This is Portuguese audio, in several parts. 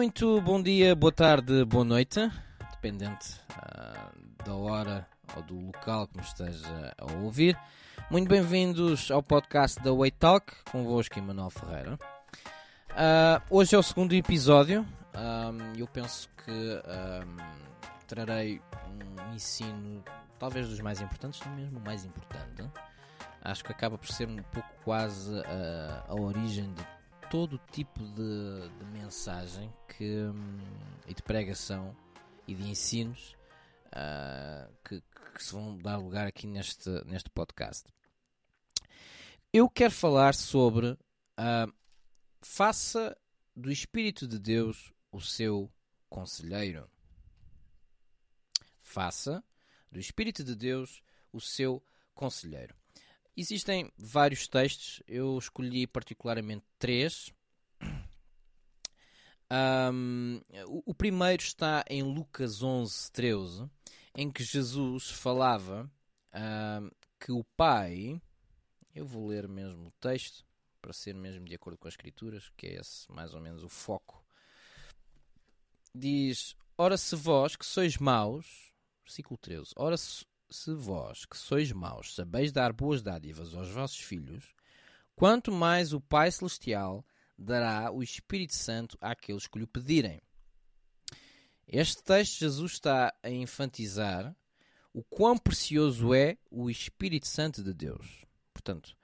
Muito bom dia, boa tarde, boa noite, dependente uh, da hora ou do local que me esteja a ouvir. Muito bem-vindos ao podcast da Way Talk, convosco Emanuel Ferreira. Uh, hoje é o segundo episódio. Um, eu penso que um, trarei um ensino, talvez dos mais importantes, não mesmo o mais importante. Acho que acaba por ser um pouco quase uh, a origem de todo tipo de, de mensagem que, um, e de pregação e de ensinos uh, que, que, se vão dar lugar aqui neste, neste podcast. Eu quero falar sobre uh, faça do Espírito de Deus o seu conselheiro. Faça do Espírito de Deus o seu conselheiro. Existem vários textos, eu escolhi particularmente três. Um, o, primeiro está em Lucas 11, 13, em que Jesus falava um, que o Pai, eu vou ler mesmo o texto, para ser mesmo de acordo com as Escrituras, que é esse mais ou menos o foco. Diz: Ora, se vós que sois maus, versículo 13, ora, se, se vós, que sois maus, sabeis dar boas dádivas aos vossos filhos, quanto mais o Pai Celestial dará o Espírito Santo àqueles que lhe pedirem. Este texto, Jesus está a enfatizar o quão precioso é o Espírito Santo de Deus. Portanto,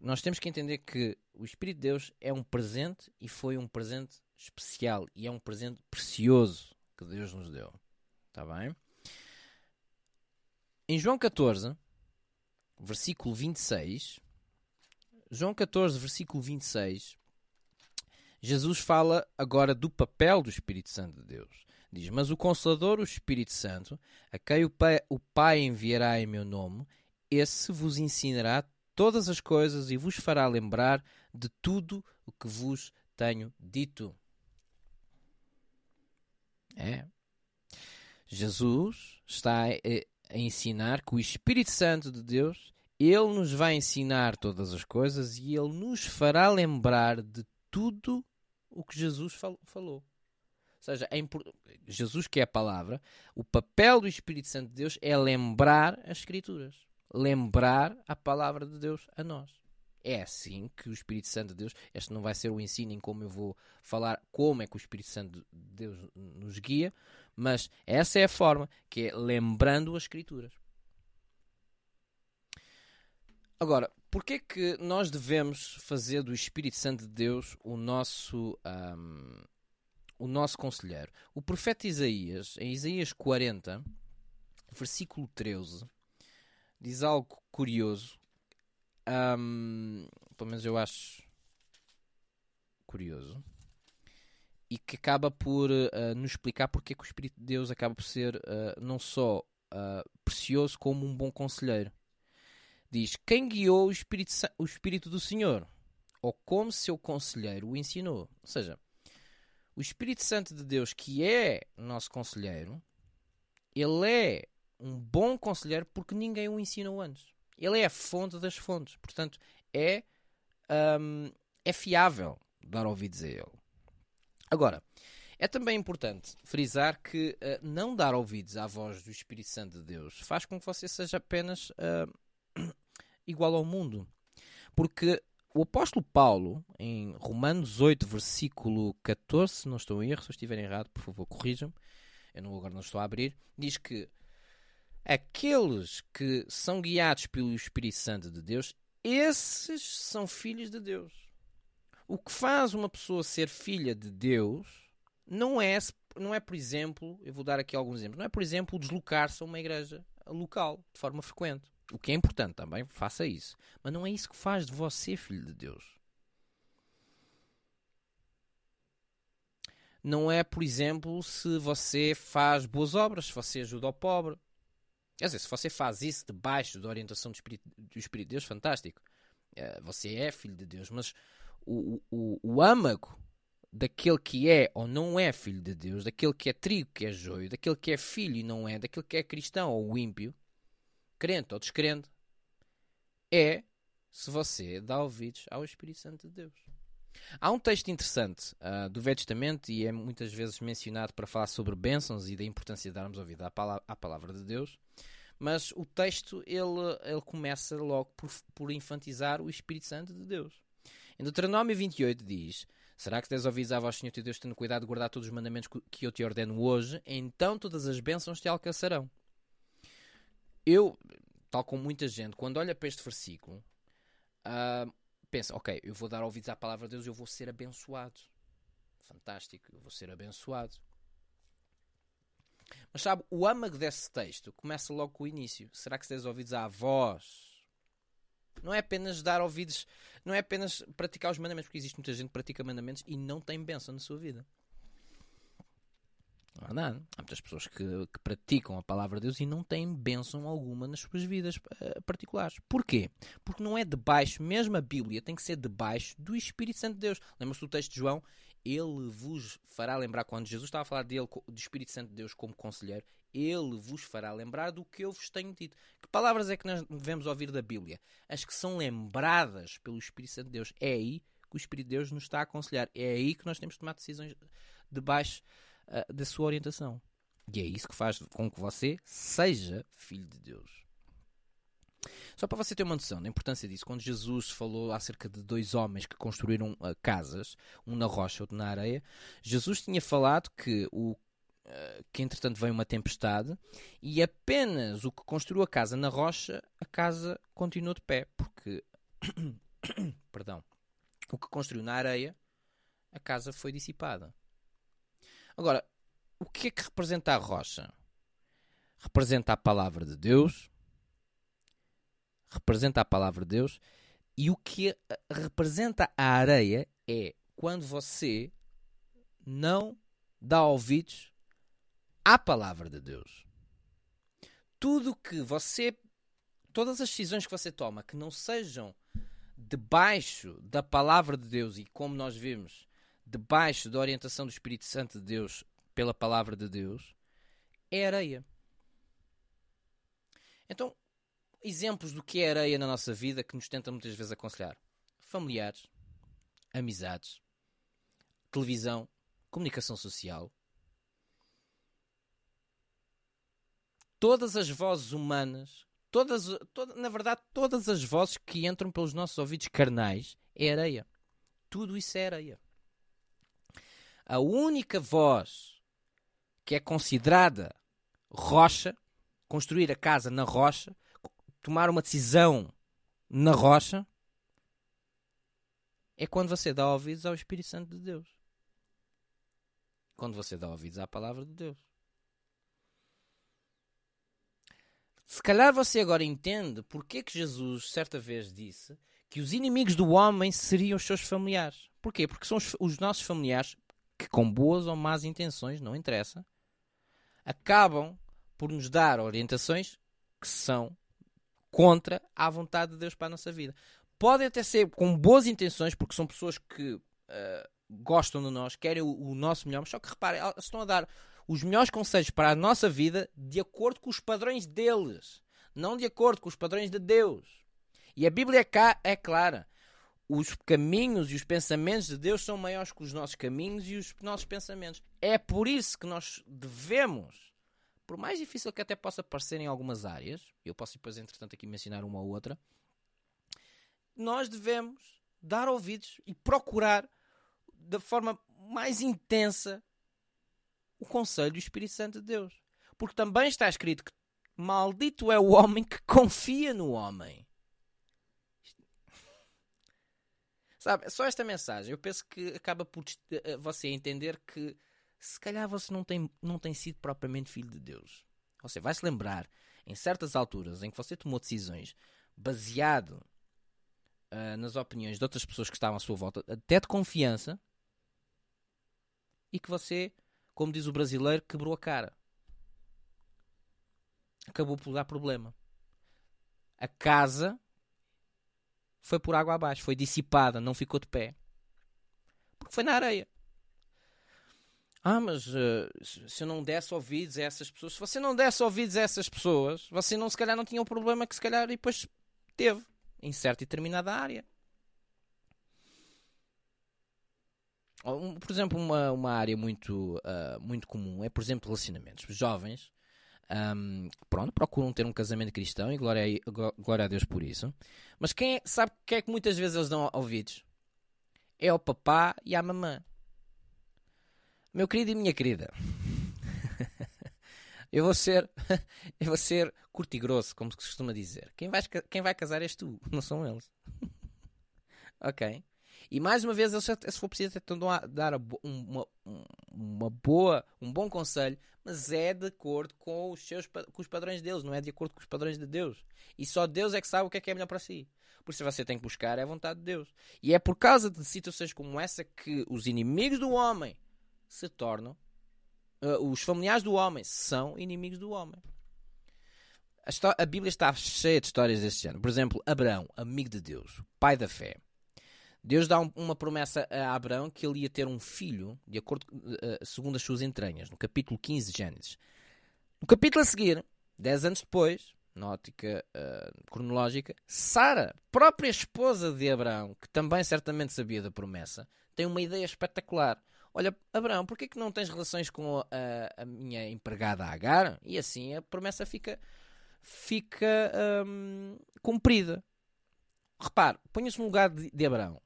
nós temos que entender que o Espírito de Deus é um presente e foi um presente especial e é um presente precioso que Deus nos deu. Está bem? Em João 14, versículo 26, João 14, versículo 26, Jesus fala agora do papel do Espírito Santo de Deus. Diz: Mas o Consolador, o Espírito Santo, a quem o Pai, o Pai enviará em meu nome, esse vos ensinará todas as coisas e vos fará lembrar de tudo o que vos tenho dito. É. Jesus está a ensinar que o Espírito Santo de Deus, ele nos vai ensinar todas as coisas e ele nos fará lembrar de tudo o que Jesus falou. Ou seja, é Jesus, que é a palavra, o papel do Espírito Santo de Deus é lembrar as Escrituras, lembrar a palavra de Deus a nós. É assim que o Espírito Santo de Deus, este não vai ser o ensino em como eu vou falar como é que o Espírito Santo de Deus nos guia, mas essa é a forma, que é lembrando as Escrituras. Agora, porquê que nós devemos fazer do Espírito Santo de Deus o nosso, um, o nosso conselheiro? O profeta Isaías, em Isaías 40, versículo 13, diz algo curioso. Um, pelo menos eu acho curioso e que acaba por uh, nos explicar porque é que o Espírito de Deus acaba por ser uh, não só uh, precioso como um bom conselheiro. Diz: Quem guiou o Espírito, o Espírito do Senhor? Ou como seu conselheiro o ensinou? Ou seja, o Espírito Santo de Deus, que é nosso conselheiro, ele é um bom conselheiro porque ninguém o ensinou antes. Ele é a fonte das fontes. Portanto, é, um, é fiável dar ouvidos a ele. Agora, é também importante frisar que uh, não dar ouvidos à voz do Espírito Santo de Deus faz com que você seja apenas uh, igual ao mundo. Porque o apóstolo Paulo, em Romanos 8, versículo 14, se não estou em erro, se eu estiver errado, por favor, corrijam-me. Eu não, agora não estou a abrir. Diz que aqueles que são guiados pelo Espírito Santo de Deus, esses são filhos de Deus. O que faz uma pessoa ser filha de Deus não é, não é, por exemplo, eu vou dar aqui alguns exemplos, não é, por exemplo, deslocar-se a uma igreja local de forma frequente. O que é importante também, faça isso. Mas não é isso que faz de você filho de Deus. Não é, por exemplo, se você faz boas obras, se você ajuda ao pobre. Quer dizer, se você faz isso debaixo da orientação do Espírito, do Espírito de Deus, fantástico. Eh, você é filho de Deus. Mas o, o, o âmago daquele que é ou não é filho de Deus, daquele que é trigo que é joio, daquele que é filho e não é, daquele que é cristão ou ímpio, crente ou descrente, é se você dá ouvidos ao Espírito Santo de Deus. Há um texto interessante uh, do Velho Testamento e é muitas vezes mencionado para falar sobre bênçãos e da importância de darmos ouvido à, à palavra de Deus, mas o texto ele, ele começa logo por, por infantizar o Espírito Santo de Deus. Em Deuteronômio 28 diz: Será que tens ouvido a voz Senhor teu Deus, tendo cuidado de guardar todos os mandamentos que eu te ordeno hoje? Então todas as bênçãos te alcançarão. Eu, tal como muita gente, quando olha para este versículo, uh, pensa: Ok, eu vou dar ouvidos à palavra de Deus, eu vou ser abençoado. Fantástico, eu vou ser abençoado. Mas sabe, o âmago desse texto começa logo com o início. Será que tens ouvidos à voz não é apenas dar ouvidos, não é apenas praticar os mandamentos, porque existe muita gente que pratica mandamentos e não tem bênção na sua vida. Não há nada. Há muitas pessoas que, que, praticam a palavra de Deus e não têm bênção alguma nas suas vidas uh, particulares. Porquê? Porque não é debaixo, mesmo a Bíblia tem que ser debaixo do Espírito Santo de Deus. Lembra-se do texto de João? Ele vos fará lembrar, quando Jesus estava a falar dele, do Espírito Santo de Deus como conselheiro, ele vos fará lembrar do que eu vos tenho dito. Que palavras é que nós devemos ouvir da Bíblia? As que são lembradas pelo Espírito Santo de Deus. É aí que o Espírito de Deus nos está a aconselhar. É aí que nós temos de tomar decisões debaixo uh, da sua orientação. E é isso que faz com que você seja filho de Deus. Só para você ter uma noção da importância disso, quando Jesus falou acerca de dois homens que construíram uh, casas, um na rocha, outro na areia, Jesus tinha falado que o que entretanto veio uma tempestade e apenas o que construiu a casa na rocha, a casa continuou de pé, porque perdão, o que construiu na areia, a casa foi dissipada. Agora, o que é que representa a rocha? Representa a palavra de Deus, representa a palavra de Deus, e o que representa a areia é quando você não dá ouvidos à palavra de Deus. Tudo que você, todas as decisões que você toma que não sejam debaixo da palavra de Deus e como nós vimos, debaixo da orientação do Espírito Santo de Deus pela palavra de Deus, é areia. Então, exemplos do que é areia na nossa vida que nos tenta muitas vezes aconselhar: familiares, amizades, televisão, comunicação social, todas as vozes humanas, todas, toda, na verdade, todas as vozes que entram pelos nossos ouvidos carnais é areia. Tudo isso é areia. A única voz que é considerada rocha, construir a casa na rocha, tomar uma decisão na rocha, é quando você dá ouvidos ao Espírito Santo de Deus. Quando você dá ouvidos à palavra de Deus. Se calhar você agora entende porque que Jesus certa vez disse que os inimigos do homem seriam os seus familiares. Porquê? Porque são os, os nossos familiares que, com boas ou más intenções, não interessa, acabam por nos dar orientações que são contra a vontade de Deus para a nossa vida. Podem até ser com boas intenções, porque são pessoas que uh, gostam de nós, querem o, o, nosso melhor, mas só que reparem, estão a dar os melhores conselhos para a nossa vida de acordo com os padrões deles, não de acordo com os padrões de Deus. E a Bíblia cá é clara. Os caminhos e os pensamentos de Deus são maiores que os nossos caminhos e os nossos pensamentos. É por isso que nós devemos, por mais difícil que até possa parecer em algumas áreas, eu posso depois, entretanto, aqui mencionar uma ou outra, nós devemos dar ouvidos e procurar da forma mais intensa o conselho do Espírito Santo de Deus. Porque também está escrito que maldito é o homem que confia no homem. Sabe, só esta mensagem, eu penso que acaba por eh, você entender que se calhar você não tem, não tem sido propriamente filho de Deus. Você vai se lembrar em certas alturas em que você tomou decisões baseado uh, nas opiniões de outras pessoas que estavam à sua volta, até de confiança, e que você como diz o brasileiro, quebrou a cara. Acabou por dar problema. A casa foi por água abaixo, foi dissipada, não ficou de pé. Porque foi na areia. Ah, mas uh, se eu não desse ouvidos a essas pessoas, se você não desse ouvidos a essas pessoas, você não se calhar não tinha o problema que se calhar depois teve em certa e determinada área. Por exemplo, uma, uma área muito, uh, muito comum é, por exemplo, relacionamentos. Os jovens um, pronto, procuram ter um casamento cristão e glória a, glória a Deus por isso. Mas quem é, sabe que é que muitas vezes eles dão ouvidos? É o papá e a mamã. Meu querido e minha querida. eu vou ser eu vou ser curto e grosso, como se costuma dizer. Quem vai, quem vai casar és tu, não são eles. ok? E mais uma vez, eles, se for preciso, tentam dar uma, uma boa, um bom conselho, mas é de acordo com os, seus, com os padrões deles, não é de acordo com os padrões de Deus. E só Deus é que sabe o que é que é melhor para si. Por isso você tem que buscar é a vontade de Deus. E é por causa de situações como essa que os inimigos do homem se tornam, uh, os familiares do homem são inimigos do homem. A, a Bíblia está cheia de histórias deste género. Por exemplo, Abraão, amigo de Deus, pai da fé Deus dá um, uma promessa a Abraão que ele ia ter um filho, de acordo uh, segundo as suas entranhas, no capítulo 15 de Gênesis. No capítulo a seguir, 10 anos depois, na ótica uh, cronológica, Sara, própria esposa de Abraão, que também certamente sabia da promessa, tem uma ideia espetacular. Olha, Abraão, porquê que não tens relações com a, a minha empregada Agar? E assim a promessa fica, fica um, cumprida. Repare, ponha-se no lugar de, de Abraão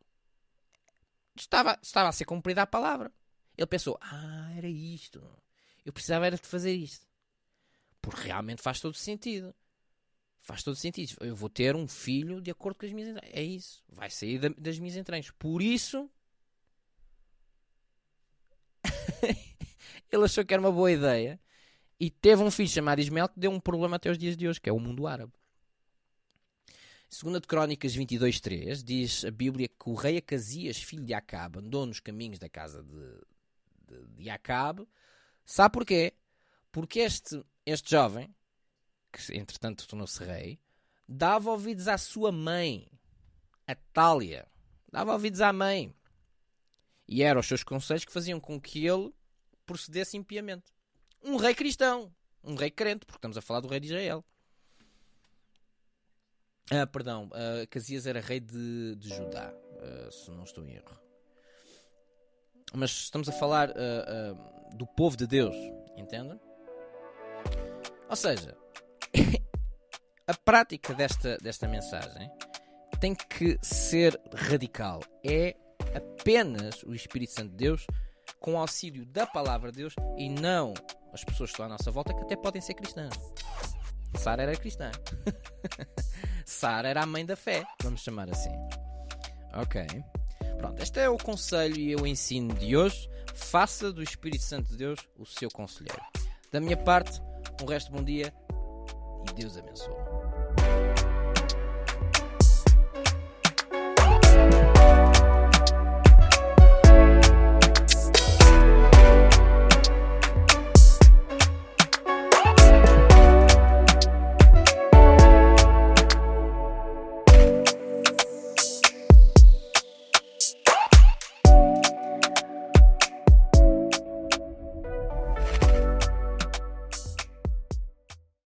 estava, estava a ser cumprida a palavra. Ele pensou: Ah, era isto. Eu precisava era de fazer isto. Porque realmente faz todo sentido. Faz todo sentido. Eu vou ter um filho de acordo com as minhas entranhas. É isso. Vai sair da, das minhas entranhas. Por isso. ele achou que era uma boa ideia. E teve um filho chamado Ismael que deu um problema até os dias de hoje, que é o mundo árabe. Segunda de Crónicas 22.3 diz a Bíblia que o rei Acasias, filho de Acabe, andou nos caminhos da casa de, de, de Acabe. Sabe porquê? Porque este, este jovem, que entretanto tornou-se rei, dava ouvidos à sua mãe, a Tália. Dava ouvidos à mãe. E eram os seus conselhos que faziam com que ele procedesse impiamente. Um rei cristão, um rei crente, porque estamos a falar do rei de Israel. Ah, perdão, uh, Casias era rei de, de Judá, uh, se não estou em erro. Mas estamos a falar uh, do povo de Deus, entendem? Ou seja, a prática desta, desta mensagem tem que ser radical. É apenas o Espírito Santo de Deus com o auxílio da palavra de Deus e não as pessoas que estão à nossa volta que até podem ser cristãs. Sara era cristã. Sara era a mãe da fé, vamos chamar assim. Ok. Pronto, este é o conselho e o ensino de hoje. Faça do Espírito Santo de Deus o seu conselheiro. Da minha parte, um resto bom dia e Deus abençoe.